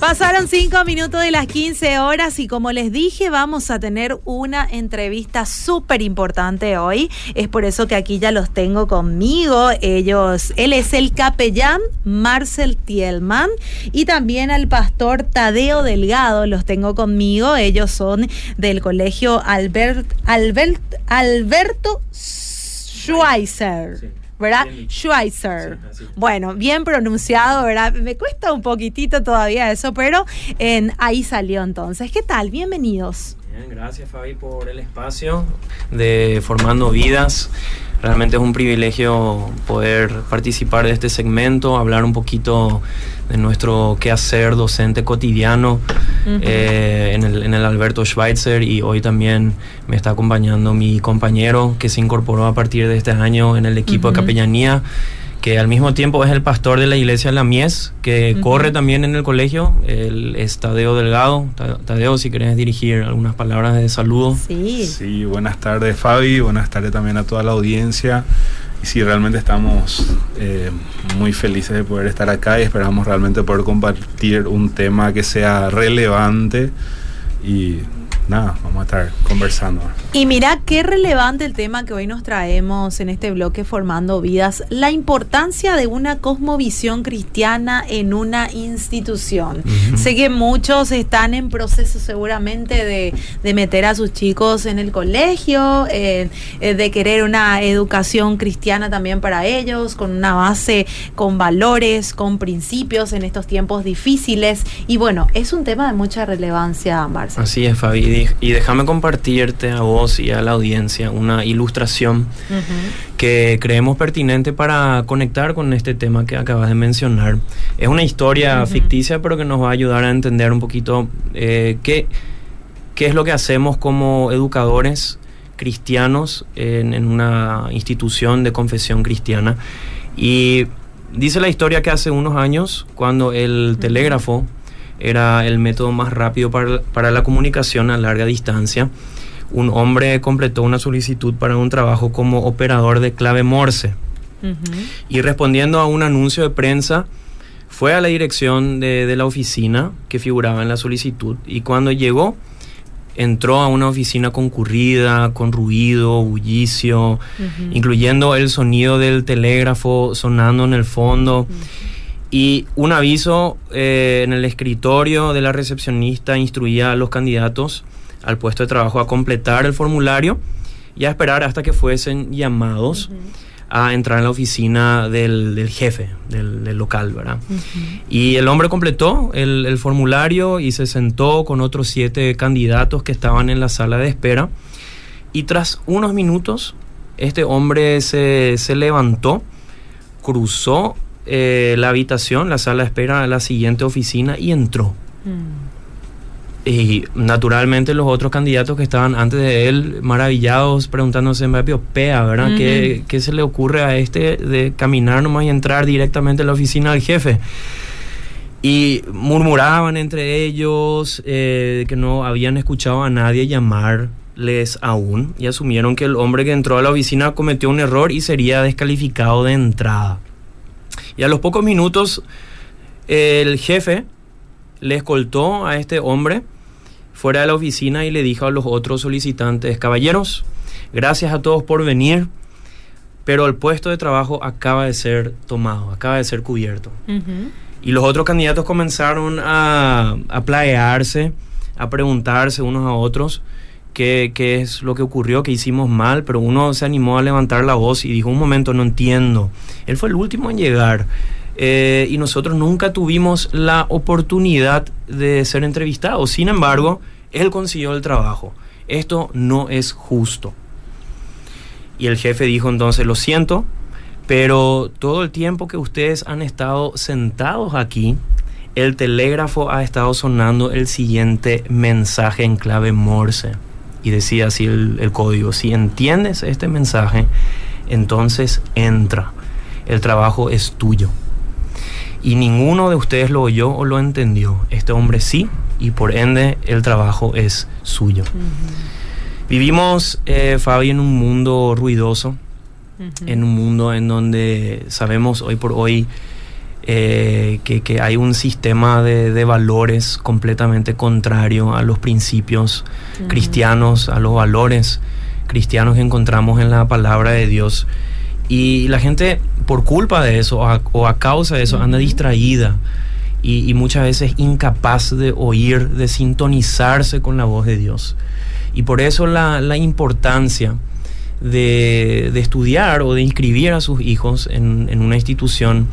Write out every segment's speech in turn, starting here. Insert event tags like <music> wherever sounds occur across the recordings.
Pasaron cinco minutos de las 15 horas y como les dije vamos a tener una entrevista súper importante hoy. Es por eso que aquí ya los tengo conmigo. Ellos, él es el capellán Marcel Tielman y también al pastor Tadeo Delgado los tengo conmigo. Ellos son del colegio Albert, Albert, Alberto Schweizer. ¿Verdad? Schweizer. bueno, bien pronunciado, ¿verdad? Me cuesta un poquitito todavía eso, pero en, ahí salió entonces. ¿Qué tal? Bienvenidos. Bien, gracias Fabi por el espacio de Formando Vidas. Realmente es un privilegio poder participar de este segmento, hablar un poquito de nuestro quehacer docente cotidiano eh, en, el, en, el, Alberto Schweitzer y hoy también me está acompañando mi compañero que se incorporó a partir de este año en el equipo de capellanía que al mismo tiempo es el pastor de la iglesia La Mies, que corre también en el colegio, el es Tadeo Delgado. Tadeo, si querés dirigir algunas palabras de saludo. Sí. Sí, buenas tardes Fabi, buenas tardes también a toda la audiencia. Y sí, realmente estamos eh, muy felices de poder estar acá y esperamos realmente poder compartir un tema que sea relevante y nada, vamos a estar conversando. Y mira qué relevante el tema que hoy nos traemos en este bloque Formando Vidas, la importancia de una cosmovisión cristiana en una institución. Sé que muchos están en proceso seguramente de, meter a sus chicos en el colegio, eh, eh, de querer una educación cristiana también para ellos, con una base, con valores, con principios en estos tiempos difíciles. Y bueno, es un tema de mucha relevancia, Marcia. Así es, Fabi y, déjame compartirte a vos y a la audiencia una ilustración que creemos pertinente para conectar con este tema que acabas de mencionar. Es una historia ficticia, pero que nos va a ayudar a entender un poquito eh, qué, qué es lo que hacemos como educadores cristianos en, en una institución de confesión cristiana. Y dice la historia que hace unos años, cuando el telégrafo era el método más rápido para, la comunicación a larga distancia. Un hombre completó una solicitud para un trabajo como operador de clave Morse. Y respondiendo a un anuncio de prensa, fue a la dirección de, la oficina que figuraba en la solicitud y cuando llegó entró a una oficina concurrida, con ruido, bullicio, incluyendo el sonido del telégrafo sonando en el fondo. Y un aviso eh, en el escritorio de la recepcionista instruía a los candidatos al puesto de trabajo a completar el formulario y a esperar hasta que fuesen llamados a entrar en la oficina del, jefe del, local, ¿verdad? Y el hombre completó el, formulario y se sentó con otros siete candidatos que estaban en la sala de espera. Y tras unos minutos, este hombre se, se levantó, cruzó eh, la habitación, la sala de espera a la siguiente oficina y entró. Mm. Y naturalmente los otros candidatos que estaban antes de él, maravillados, preguntándose, pea, ¿verdad? ¿Qué, se le ocurre a este de caminar nomás y entrar directamente a la oficina del jefe? Y murmuraban entre ellos eh, que no habían escuchado a nadie llamarles aún y asumieron que el hombre que entró a la oficina cometió un error y sería descalificado de entrada. Y a los pocos minutos el jefe le escoltó a este hombre fuera de la oficina y le dijo a los otros solicitantes, caballeros, gracias a todos por venir, pero el puesto de trabajo acaba de ser tomado, acaba de ser cubierto. Y los otros candidatos comenzaron a, a plaearse, a preguntarse unos a otros qué, es lo que ocurrió, qué hicimos mal, pero uno se animó a levantar la voz y dijo, un momento, no entiendo. Él fue el último en llegar. Eh, y nosotros nunca tuvimos la oportunidad de ser entrevistados. Sin embargo, él consiguió el trabajo. Esto no es justo. Y el jefe dijo entonces, lo siento, pero todo el tiempo que ustedes han estado sentados aquí, el telégrafo ha estado sonando el siguiente mensaje en clave Morse y decía así el, código, si entiendes este mensaje, entonces entra, el trabajo es tuyo. Y ninguno de ustedes lo oyó o lo entendió. Este hombre sí, y por ende el trabajo es suyo. Vivimos, eh, Fabi, en un mundo ruidoso, en un mundo en donde sabemos hoy por hoy eh, que, hay un sistema de, valores completamente contrario a los principios cristianos, a los valores cristianos que encontramos en la palabra de Dios. Y la gente, por culpa de eso o a, causa de eso, anda distraída y, muchas veces incapaz de oír, de sintonizarse con la voz de Dios. Y por eso la, importancia de, estudiar o de inscribir a sus hijos en, en una institución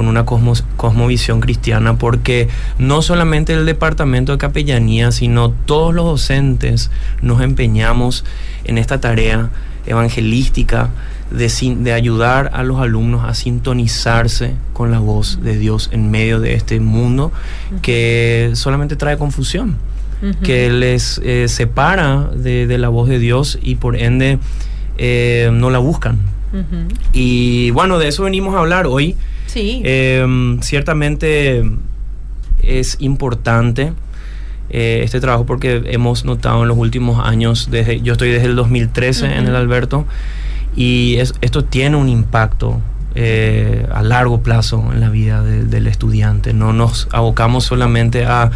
con una cosmos, cosmovisión cristiana, porque no solamente el departamento de capellanía, sino todos los docentes nos empeñamos en esta tarea evangelística de, de, ayudar a los alumnos a sintonizarse con la voz de Dios en medio de este mundo que solamente trae confusión, que les eh, separa de, la voz de Dios y por ende eh, no la buscan. Y bueno, de eso venimos a hablar hoy. Sí. Em, ciertamente es importante eh, este trabajo porque hemos notado en los últimos años, desde, yo estoy desde el 2013 en el Alberto, y esto tiene un impacto eh, a largo plazo en la vida del estudiante. No nos abocamos solamente a,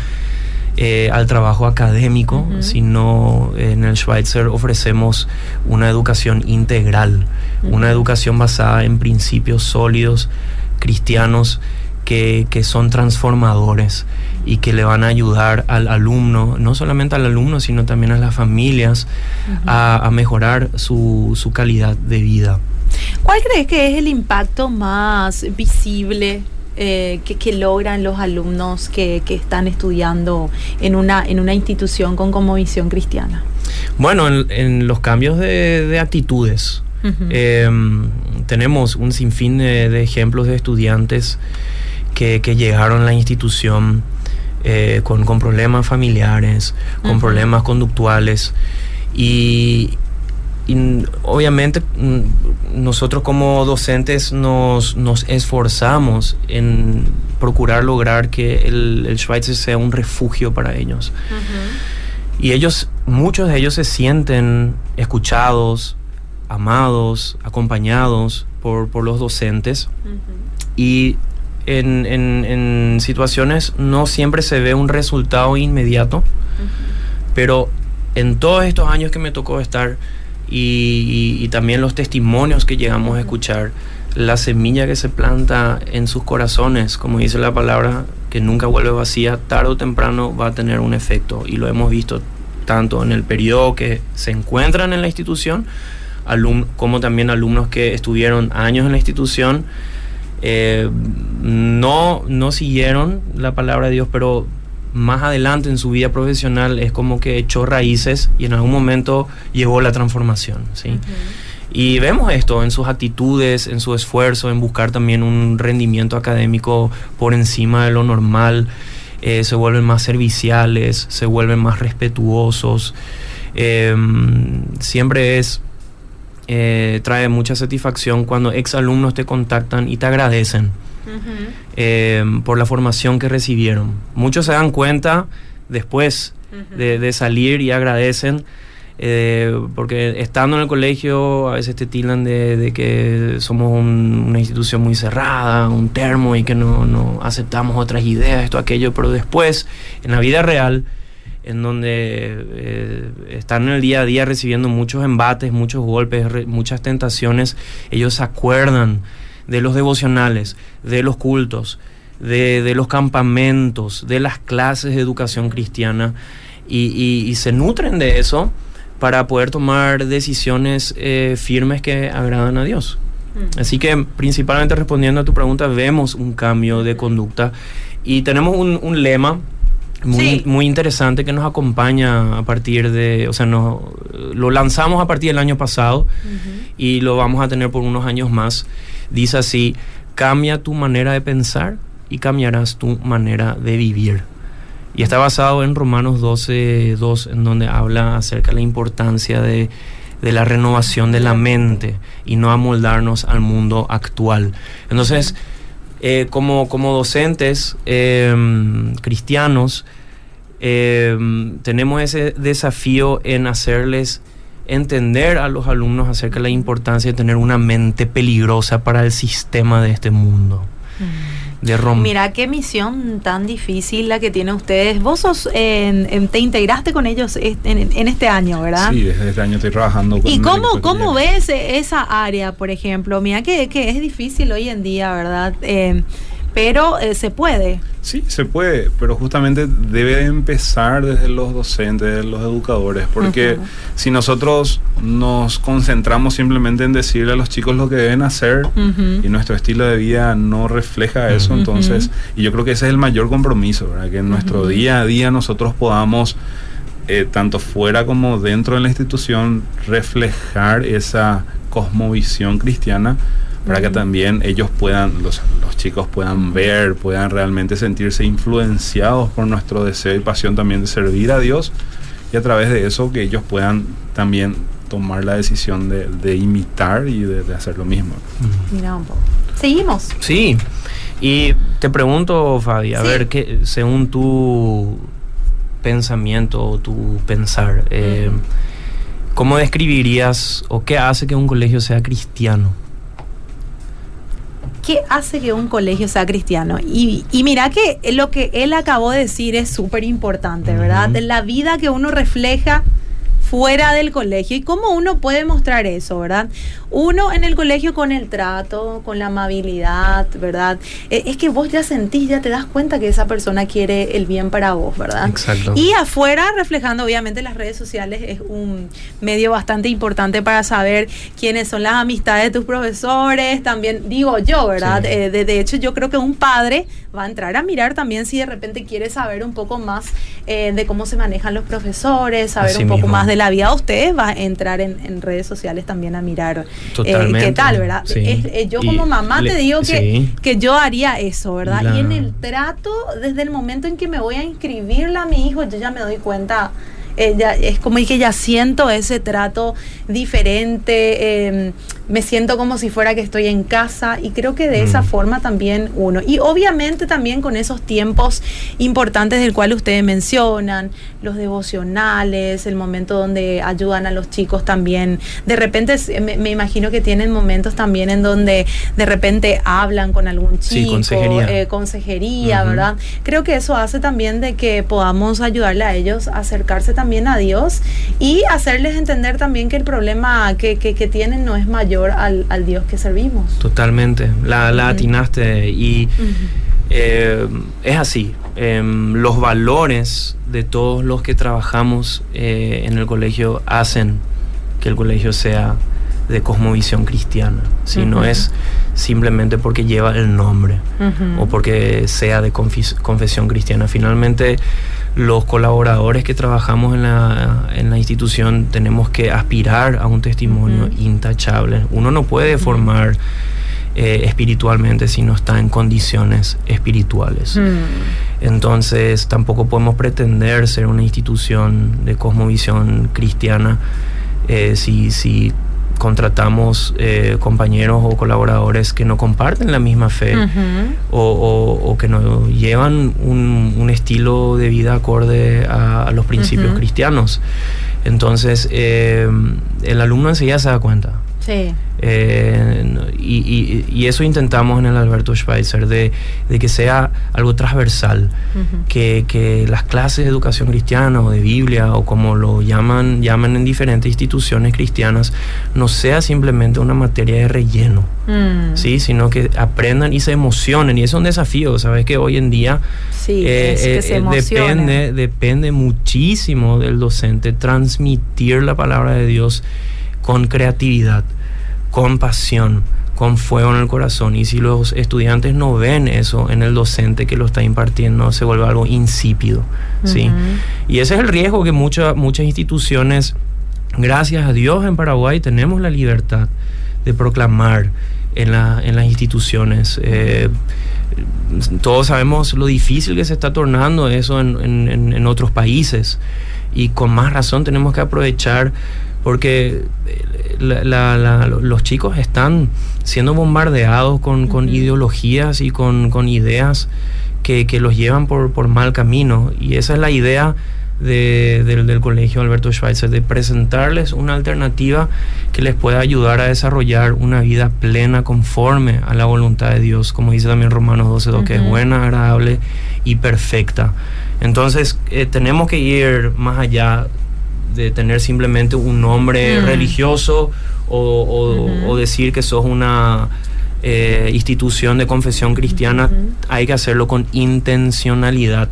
eh, al trabajo académico, sino en el Schweitzer ofrecemos una educación integral, una educación basada en principios sólidos cristianos que, son transformadores y que le van a ayudar al alumno, no solamente al alumno, sino también a las familias, a, mejorar su, calidad de vida. ¿Cuál crees que es el impacto más visible eh, que, logran los alumnos que, están estudiando en una, en una institución con visión cristiana? Bueno, en, los cambios de actitudes. Em, tenemos un sinfín de, ejemplos de estudiantes que, llegaron a la institución eh, con, problemas familiares, con problemas conductuales. Y, obviamente mm, nosotros como docentes nos, esforzamos en procurar lograr que el, el Schweitzer sea un refugio para ellos. Y ellos, muchos de ellos se sienten escuchados, amados, acompañados por, los docentes. Y en, situaciones no siempre se ve un resultado inmediato, pero en todos estos años que me tocó estar y, también los testimonios que llegamos a escuchar, la semilla que se planta en sus corazones, como dice la palabra, que nunca vuelve vacía, tarde o temprano va a tener un efecto. Y lo hemos visto tanto en el periodo que se encuentran en la institución, como también alumnos que estuvieron años en la institución, eh, no, no siguieron la palabra de Dios, pero más adelante en su vida profesional es como que echó raíces y en algún momento llegó la transformación. ¿sí? Y vemos esto en sus actitudes, en su esfuerzo, en buscar también un rendimiento académico por encima de lo normal. Eh, se vuelven más serviciales, se vuelven más respetuosos. Em, siempre es eh, trae mucha satisfacción cuando exalumnos te contactan y te agradecen eh, por la formación que recibieron. Muchos se dan cuenta después de, salir y agradecen. Eh, porque estando en el colegio a veces te tildan de, que somos una institución muy cerrada, un termo y que no, no aceptamos otras ideas, esto, aquello, pero después, en la vida real, en donde eh, están en el día a día recibiendo muchos embates, muchos golpes, muchas tentaciones, ellos se acuerdan de los devocionales, de los cultos, de, los campamentos, de las clases de educación cristiana y, se nutren de eso para poder tomar decisiones eh, firmes que agradan a Dios. Mm. Así que principalmente respondiendo a tu pregunta, vemos un cambio de conducta y tenemos un, un lema muy, muy interesante que nos acompaña a partir de, o sea, no, lo lanzamos a partir del año pasado y lo vamos a tener por unos años más. Dice así, cambia tu manera de pensar y cambiarás tu manera de vivir. Y está basado en Romanos 12, 2, en donde habla acerca de la importancia de, la renovación de la mente y no amoldarnos al mundo actual. Entonces, eh, como, como docentes em, cristianos, em, tenemos ese desafío en hacerles entender a los alumnos acerca de la importancia de tener una mente peligrosa para el sistema de este mundo. De. Mira qué misión tan difícil la que tienen ustedes. Vos sos, en- en- te integraste con ellos en, en este año, ¿verdad? Sí, desde este año estoy trabajando con ¿Y cómo, cómo ves esa área, por ejemplo? Mira que, que es difícil hoy en día, ¿verdad? Eh, pero eh, se puede. Sí, se puede, pero justamente debe de empezar desde los docentes, desde los educadores, porque si nosotros nos concentramos simplemente en decirle a los chicos lo que deben hacer Ujú. y nuestro estilo de vida no refleja eso, entonces, y yo creo que ese es el mayor compromiso, ¿verdad? que en nuestro día a día nosotros podamos, eh, tanto fuera como dentro de la institución, reflejar esa cosmovisión cristiana para que también ellos puedan, los, los chicos puedan ver, puedan realmente sentirse influenciados por nuestro deseo y pasión también de servir a Dios y a través de eso que ellos puedan también tomar la decisión de, de imitar y de, de hacer lo mismo. Mira un poco. Seguimos. Sí, y te pregunto, Fabi, a Sí. ver, que según tu pensamiento o tu pensar, eh. ¿cómo describirías o qué hace que un colegio sea cristiano? ¿Qué hace que un colegio sea cristiano? Y, y mira que lo que él acabó de decir es súper importante, ¿verdad? Ujú. La vida que uno refleja fuera del colegio y cómo uno puede mostrar eso, ¿verdad? Uno en el colegio con el trato, con la amabilidad, ¿verdad? Eh, es que vos ya sentís, ya te das cuenta que esa persona quiere el bien para vos, ¿verdad? Exacto. Y afuera, reflejando obviamente las redes sociales, es un medio bastante importante para saber quiénes son las amistades de tus profesores, también digo yo, ¿verdad? Sí. Eh, de, de hecho, yo creo que un padre va a entrar a mirar también si de repente quiere saber un poco más eh, de cómo se manejan los profesores, saber Así un poco mismo. más de la vida de ustedes, va a entrar en, en redes sociales también a mirar eh, qué tal, ¿verdad? Sí. Es- eh, yo Y como mamá le- te digo que, sí. que yo haría eso, ¿verdad? La- Y en el trato, desde el momento en que me voy a inscribirla a mi hijo, yo ya me doy cuenta, eh, ya- es como que ya siento ese trato diferente, eh, me siento como si fuera que estoy en casa y creo que de esa Mm. forma también uno. Y obviamente también con esos tiempos importantes del cual ustedes mencionan, los devocionales, el momento donde ayudan a los chicos también. De repente me, me imagino que tienen momentos también en donde de repente hablan con algún Sí, chico, consejería. eh, consejería. ¿verdad? Creo que eso hace también de que podamos ayudarle a ellos a acercarse también a Dios y hacerles entender también que el problema que, que- que tienen no es mayor al, al Dios que servimos. Totalmente, la, la atinaste y eh, es así. Em, los valores de todos los que trabajamos eh, en el colegio hacen que el colegio sea de cosmovisión cristiana. Si no es simplemente porque lleva el nombre o porque sea de confesión cristiana. Finalmente, los colaboradores que trabajamos en la, en la institución tenemos que aspirar a un testimonio intachable. Uno no puede formar eh, espiritualmente si no está en condiciones espirituales. Entonces tampoco podemos pretender ser una institución de cosmovisión cristiana eh, si, si contratamos eh, compañeros o colaboradores que no comparten la misma fe o, o- o que no llevan un, un estilo de vida acorde a, a los principios cristianos. Entonces eh, el alumno enseguida se da cuenta. Sí. Eh, y, y- y eso intentamos en el Alberto Schweitzer, de, de que sea algo transversal, que, que las clases de educación cristiana o de Biblia o como lo llaman, llaman en diferentes instituciones cristianas, no sea simplemente una materia de relleno, Mm. ¿sí? sino que aprendan y se emocionen. Y eso es un desafío, ¿sabes? Que hoy en día Sí, eh, es que eh, se depende, depende muchísimo del docente transmitir la palabra de Dios con creatividad, con pasión, con fuego en el corazón. Y si los estudiantes no ven eso en el docente que lo está impartiendo, se vuelve algo insípido. Y ese es el riesgo que muchas muchas instituciones, gracias a Dios en Paraguay, tenemos la libertad de proclamar en, la- en las instituciones. Eh, todos sabemos lo difícil que se está tornando eso en- en otros países y con más razón tenemos que aprovechar porque eh, la- la- la- los chicos están siendo bombardeados con, ideologías y con, con ideas que, que los llevan por, por mal camino. Y esa es la idea del, colegio Alberto Schweitzer, de presentarles una alternativa que les pueda ayudar a desarrollar una vida plena conforme a la voluntad de Dios, como dice también Romanos 12.2, que es buena, agradable y perfecta. Entonces eh, tenemos que ir más allá de tener simplemente un nombre mm. religioso o, decir que sos una eh, institución de confesión cristiana, hay que hacerlo con intencionalidad.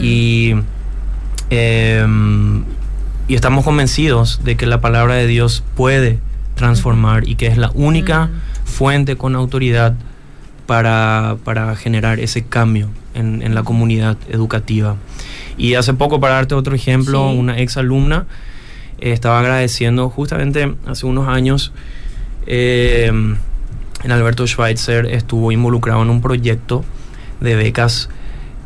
Y Em, y estamos convencidos de que la palabra de Dios puede transformar y que es la única fuente con autoridad para, generar ese cambio en, la comunidad educativa. Y hace poco, para darte otro ejemplo, una ex alumna estaba agradeciendo justamente hace unos años. En Alberto Schweitzer estuvo involucrado en un proyecto de becas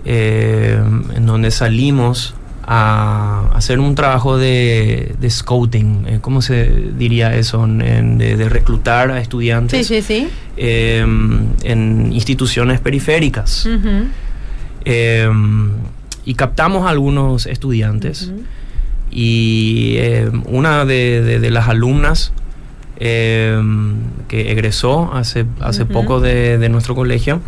em, en donde salimos a hacer un trabajo de, scouting, eh, ¿cómo se diría eso? de, reclutar a estudiantes em, en instituciones periféricas. Y captamos a algunos estudiantes. Y em, una de, las alumnas que egresó hace, hace poco de nuestro colegio,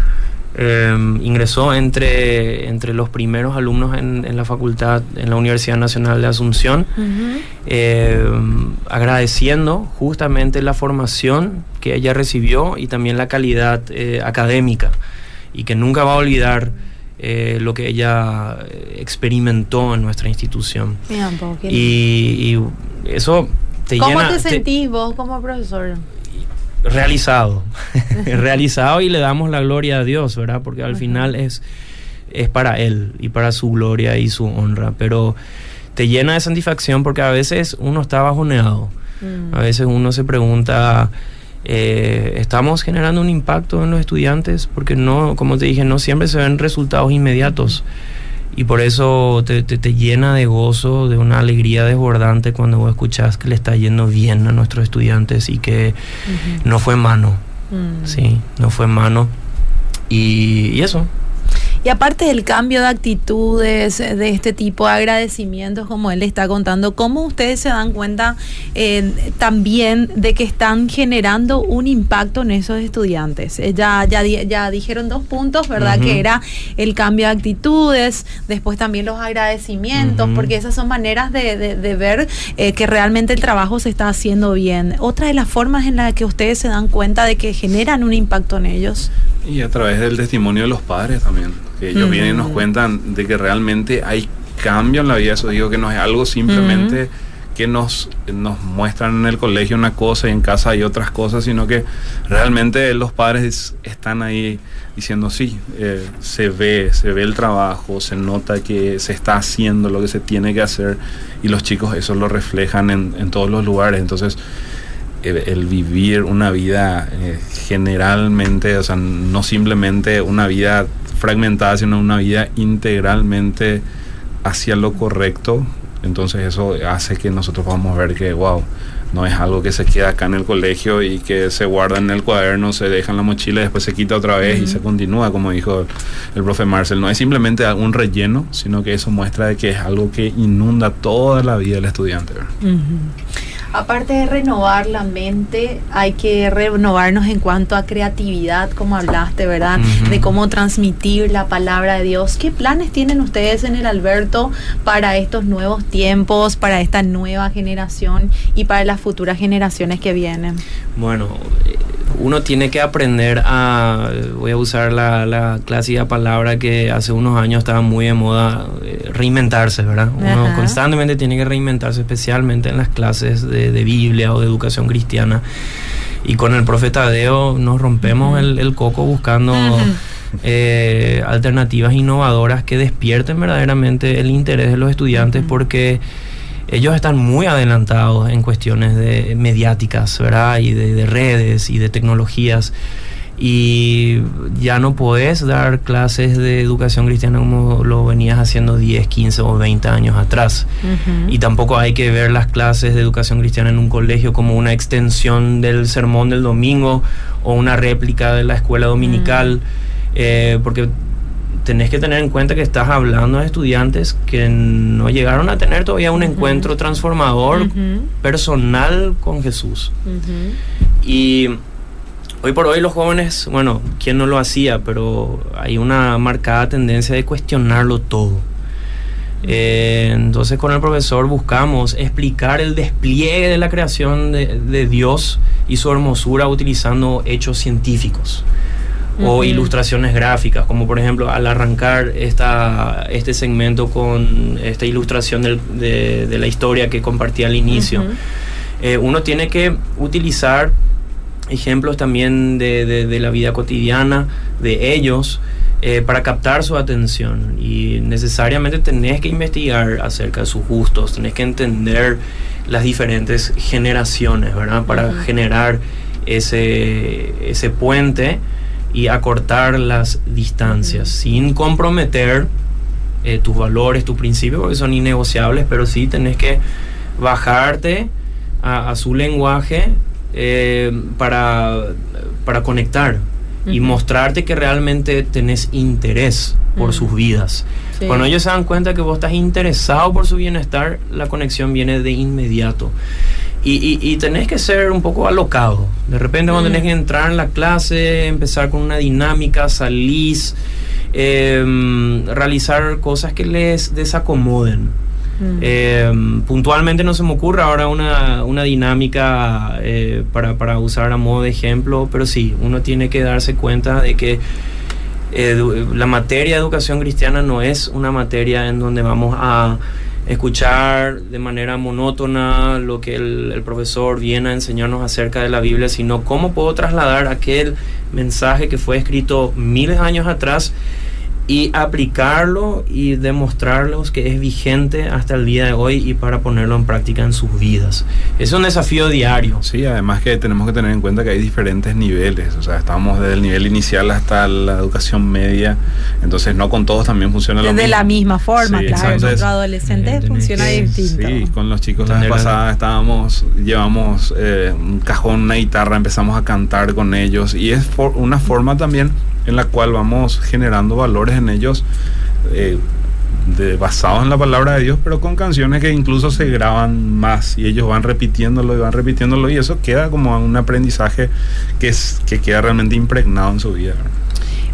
Em, ingresó entre, entre los primeros alumnos en, la facultad, en la Universidad Nacional de Asunción, agradeciendo justamente la formación que ella recibió y también la calidad eh, académica. Y que nunca va a olvidar eh, lo que ella eh, experimentó en nuestra institución. y, eso te ¿Cómo llena... te sentís vos como profesor? realizado, <laughs> <laughs> realizado y le damos la gloria a Dios, ¿verdad? Porque al final es, es para Él y para su gloria y su honra, pero te llena de satisfacción porque a veces uno está bajoneado, mm. a veces uno se pregunta, eh, ¿estamos generando un impacto en los estudiantes? Porque no, como te dije, no siempre se ven resultados inmediatos y por eso te, te, llena de gozo, de una alegría desbordante cuando vos escuchás que le está yendo bien a nuestros estudiantes y que no fue mano, mm. sí, no fue mano. y eso, y aparte del cambio de actitudes, de este tipo de agradecimientos, como él está contando, ¿cómo ustedes se dan cuenta eh, también de que están generando un impacto en esos estudiantes? Eh, ya, ya, ya dijeron dos puntos, ¿verdad? Que era el cambio de actitudes, después también los agradecimientos, porque esas son maneras de, ver eh, que realmente el trabajo se está haciendo bien. Otra de las formas en las que ustedes se dan cuenta de que generan un impacto en ellos. Y a través del testimonio de los padres también que ellos vienen y nos cuentan de que realmente hay cambio en la vida. Eso digo que no es algo simplemente que nos, nos muestran en el colegio una cosa y en casa hay otras cosas, sino que realmente los padres están ahí diciendo sí, eh, se ve, se ve el trabajo, se nota que se está haciendo lo que se tiene que hacer y los chicos eso lo reflejan en, en todos los lugares. Entonces, el, vivir una vida eh, generalmente, o sea, no simplemente una vida fragmentada, sino una vida integralmente hacia lo correcto. Entonces eso hace que nosotros podamos ver que, wow, no es algo que se queda acá en el colegio y que se guarda en el cuaderno, se deja en la mochila y después se quita otra vez y se continúa, como dijo el profe Marcel. No es simplemente un relleno, sino que eso muestra de que es algo que inunda toda la vida del estudiante. Aparte de renovar la mente, hay que renovarnos en cuanto a creatividad, como hablaste, ¿verdad? De cómo transmitir la palabra de Dios. ¿Qué planes tienen ustedes en el Alberto para estos nuevos tiempos, para esta nueva generación y para las futuras generaciones que vienen? Bueno, uno tiene que aprender a, voy a usar la, clásica palabra que hace unos años estaba muy de moda, eh, reinventarse, ¿verdad? Uno constantemente tiene que reinventarse, especialmente en las clases de, Biblia o de educación cristiana. Y con el profeta Deo nos rompemos el, coco buscando... Eh, alternativas innovadoras que despierten verdaderamente el interés de los estudiantes porque ellos están muy adelantados en cuestiones de mediáticas, ¿verdad? Y de, redes y de tecnologías. Y ya no puedes dar clases de educación cristiana como lo venías haciendo 10, 15 o 20 años atrás. Y tampoco hay que ver las clases de educación cristiana en un colegio como una extensión del sermón del domingo o una réplica de la escuela dominical, mm. eh, porque tenés que tener en cuenta que estás hablando de estudiantes que no llegaron a tener todavía un encuentro transformador personal con Jesús. Y hoy por hoy los jóvenes, bueno, ¿quién no lo hacía? Pero hay una marcada tendencia de cuestionarlo todo. Eh, entonces con el profesor buscamos explicar el despliegue de la creación de Dios y su hermosura utilizando hechos científicos o ilustraciones gráficas, como por ejemplo al arrancar esta, este segmento con esta ilustración de, la historia que compartí al inicio. Eh, uno tiene que utilizar ejemplos también de, la vida cotidiana de ellos eh, para captar su atención y necesariamente tenés que investigar acerca de sus gustos, tenés que entender las diferentes generaciones, ¿verdad? Para generar ese, ese puente y acortar las distancias sin comprometer eh, tus valores, tus principios, porque son innegociables, pero sí tenés que bajarte a, su lenguaje eh, para, para conectar y mostrarte que realmente tenés interés por sus vidas. Cuando ellos se dan cuenta que vos estás interesado por su bienestar, la conexión viene de inmediato. Y, y, tenés que ser un poco alocado. De repente cuando mm. tenés que entrar en la clase, empezar con una dinámica, salís, em, realizar cosas que les desacomoden. Mm. Em, puntualmente no se me ocurre ahora una, una dinámica eh, para, para, usar a modo de ejemplo, pero sí, uno tiene que darse cuenta de que la materia de educación cristiana no es una materia en donde vamos a escuchar de manera monótona lo que el, profesor viene a enseñarnos acerca de la Biblia, sino cómo puedo trasladar aquel mensaje que fue escrito miles de años atrás y aplicarlo y demostrarlos que es vigente hasta el día de hoy y para ponerlo en práctica en sus vidas. Es un desafío diario. Sí, además que tenemos que tener en cuenta que hay diferentes niveles, o sea, estamos desde el nivel inicial hasta la educación media, entonces no con todos también funciona lo mismo. De la misma forma, claro, con otros adolescentes funciona distinto. Sí, con los chicos la vez pasada estábamos, llevamos eh, un cajón, una guitarra, empezamos a cantar con ellos y es una forma también en la cual vamos generando valores en ellos eh, de, basados en la palabra de Dios, pero con canciones que incluso se graban más y ellos van repitiéndolo y van repitiéndolo y eso queda como un aprendizaje que, es, que queda realmente impregnado en su vida.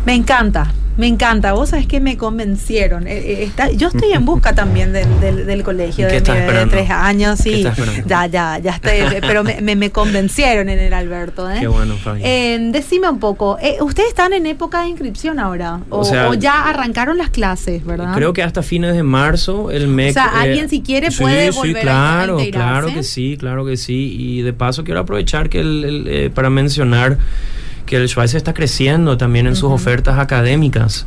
Me encanta, me encanta, vos sabés que me convencieron. Eh, eh, yo estoy en busca también del, colegio de, de tres años, sí. Ya, ya, ya estoy, pero me, convencieron en el Alberto. ¿eh? Qué bueno, Fabi. decime un poco, ¿ustedes están en época de inscripción ahora? O, ya arrancaron las clases, verdad? Creo que hasta fines de marzo el MEC... O sea, alguien si quiere puede volver claro, a Claro que sí, claro que sí. Y de paso quiero aprovechar que el, para mencionar que el Schweizer está creciendo también en sus ofertas académicas.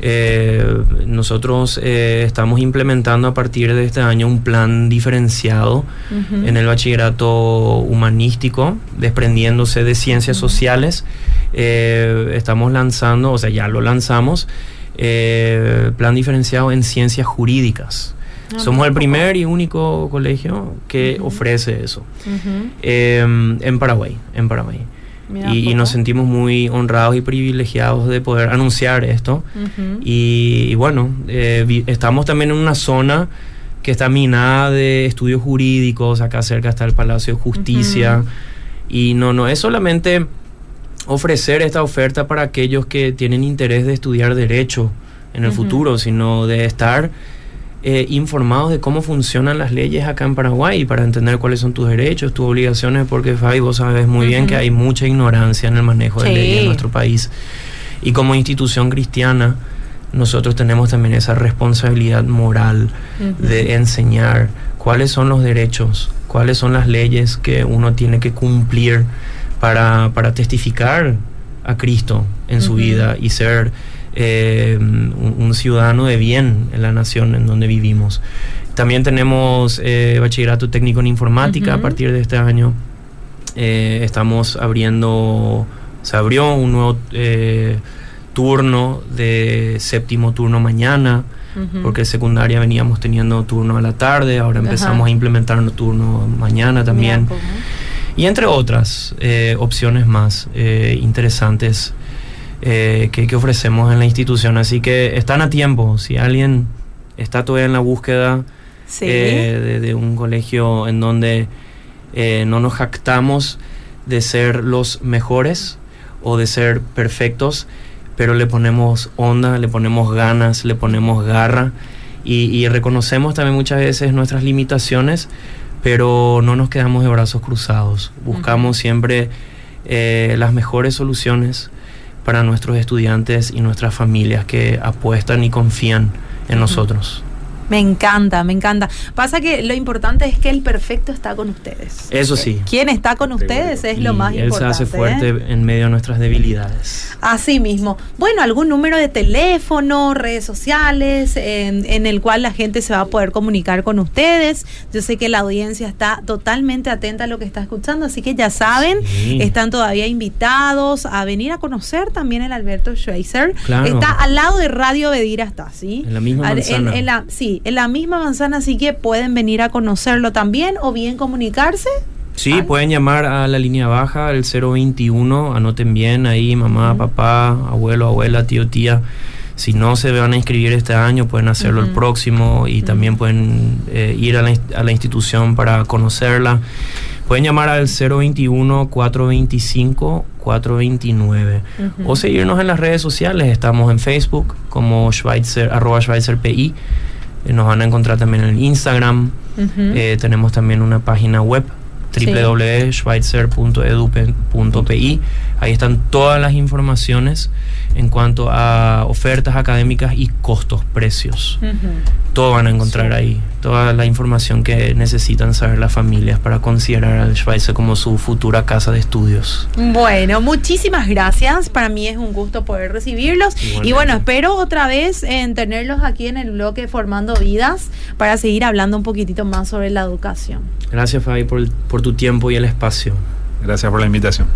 Eh, nosotros eh, estamos implementando a partir de este año un plan diferenciado en el bachillerato humanístico, desprendiéndose de ciencias sociales. Eh, estamos lanzando, o sea, ya lo lanzamos, plan diferenciado en ciencias jurídicas. Ah, Somos el primer y único colegio que ofrece eso. En Paraguay, en Paraguay y, nos sentimos muy honrados y privilegiados de poder anunciar esto. y, bueno, eh, estamos también en una zona que está minada de estudios jurídicos, acá cerca está el Palacio de Justicia. Y no, no es solamente ofrecer esta oferta para aquellos que tienen interés de estudiar derecho en el futuro, sino de estar eh, informados de cómo funcionan las leyes acá en Paraguay para entender cuáles son tus derechos, tus obligaciones, porque Fabi, vos sabes muy bien que hay mucha ignorancia en el manejo de leyes en nuestro país. Y como institución cristiana, nosotros tenemos también esa responsabilidad moral de enseñar cuáles son los derechos, cuáles son las leyes que uno tiene que cumplir para, para testificar a Cristo en su vida y ser eh, un, ciudadano de bien en la nación en donde vivimos. También tenemos eh, bachillerato técnico en informática a partir de este año. Eh, estamos abriendo, se abrió un nuevo turno de séptimo turno mañana. Porque secundaria veníamos teniendo turno a la tarde, ahora empezamos a implementar un turno mañana también. Y entre otras opciones más interesantes eh, que, que ofrecemos en la institución. Así que están a tiempo. Si alguien está todavía en la búsqueda Sí. eh, de, de un colegio en donde eh, no nos jactamos de ser los mejores o de ser perfectos, pero le ponemos onda, le ponemos ganas, le ponemos garra y, y reconocemos también muchas veces nuestras limitaciones, pero no nos quedamos de brazos cruzados. Buscamos siempre las mejores soluciones para nuestros estudiantes y nuestras familias que apuestan y confían en nosotros. Me encanta, me encanta. Pasa que lo importante es que el perfecto está con ustedes. Eso sí. Quien está con ustedes es lo más él importante. se hace fuerte ¿eh? en medio de nuestras debilidades. Así mismo. Bueno, algún número de teléfono, redes sociales, en, en el cual la gente se va a poder comunicar con ustedes. Yo sé que la audiencia está totalmente atenta a lo que está escuchando, así que ya saben, Sí. están todavía invitados a venir a conocer también el Alberto Schweitzer. Claro. Está al lado de Radio Bedira, está, ¿sí? En la misma manzana. en la, sí, en la misma manzana, así que pueden venir a conocerlo también o bien comunicarse. Sí, Ah. pueden llamar a la línea baja, el 021, anoten bien ahí, mamá, papá, abuelo, abuela, tío, tía. Si no se van a inscribir este año, pueden hacerlo el próximo y también pueden eh, ir a la, a la institución para conocerla. Pueden llamar al 021-425-429 Ujú. o seguirnos en las redes sociales. Estamos en Facebook como Schweitzer, arroba SchweizerPI. Eh, Nos van a encontrar también en Instagram. Eh, tenemos también una página web Sí. www.schweitzer.edu.pi. Ahí están todas las informaciones en cuanto a ofertas académicas y costos, precios. Todo van a encontrar ahí, toda la información que necesitan saber las familias para considerar al Schweitzer como su futura casa de estudios. Bueno, muchísimas gracias. Para mí es un gusto poder recibirlos. Igualmente. Y bueno, espero otra vez en tenerlos aquí en el bloque Formando Vidas para seguir hablando un poquitito más sobre la educación. Gracias Fabi por, por tu tiempo y el espacio. Gracias por la invitación.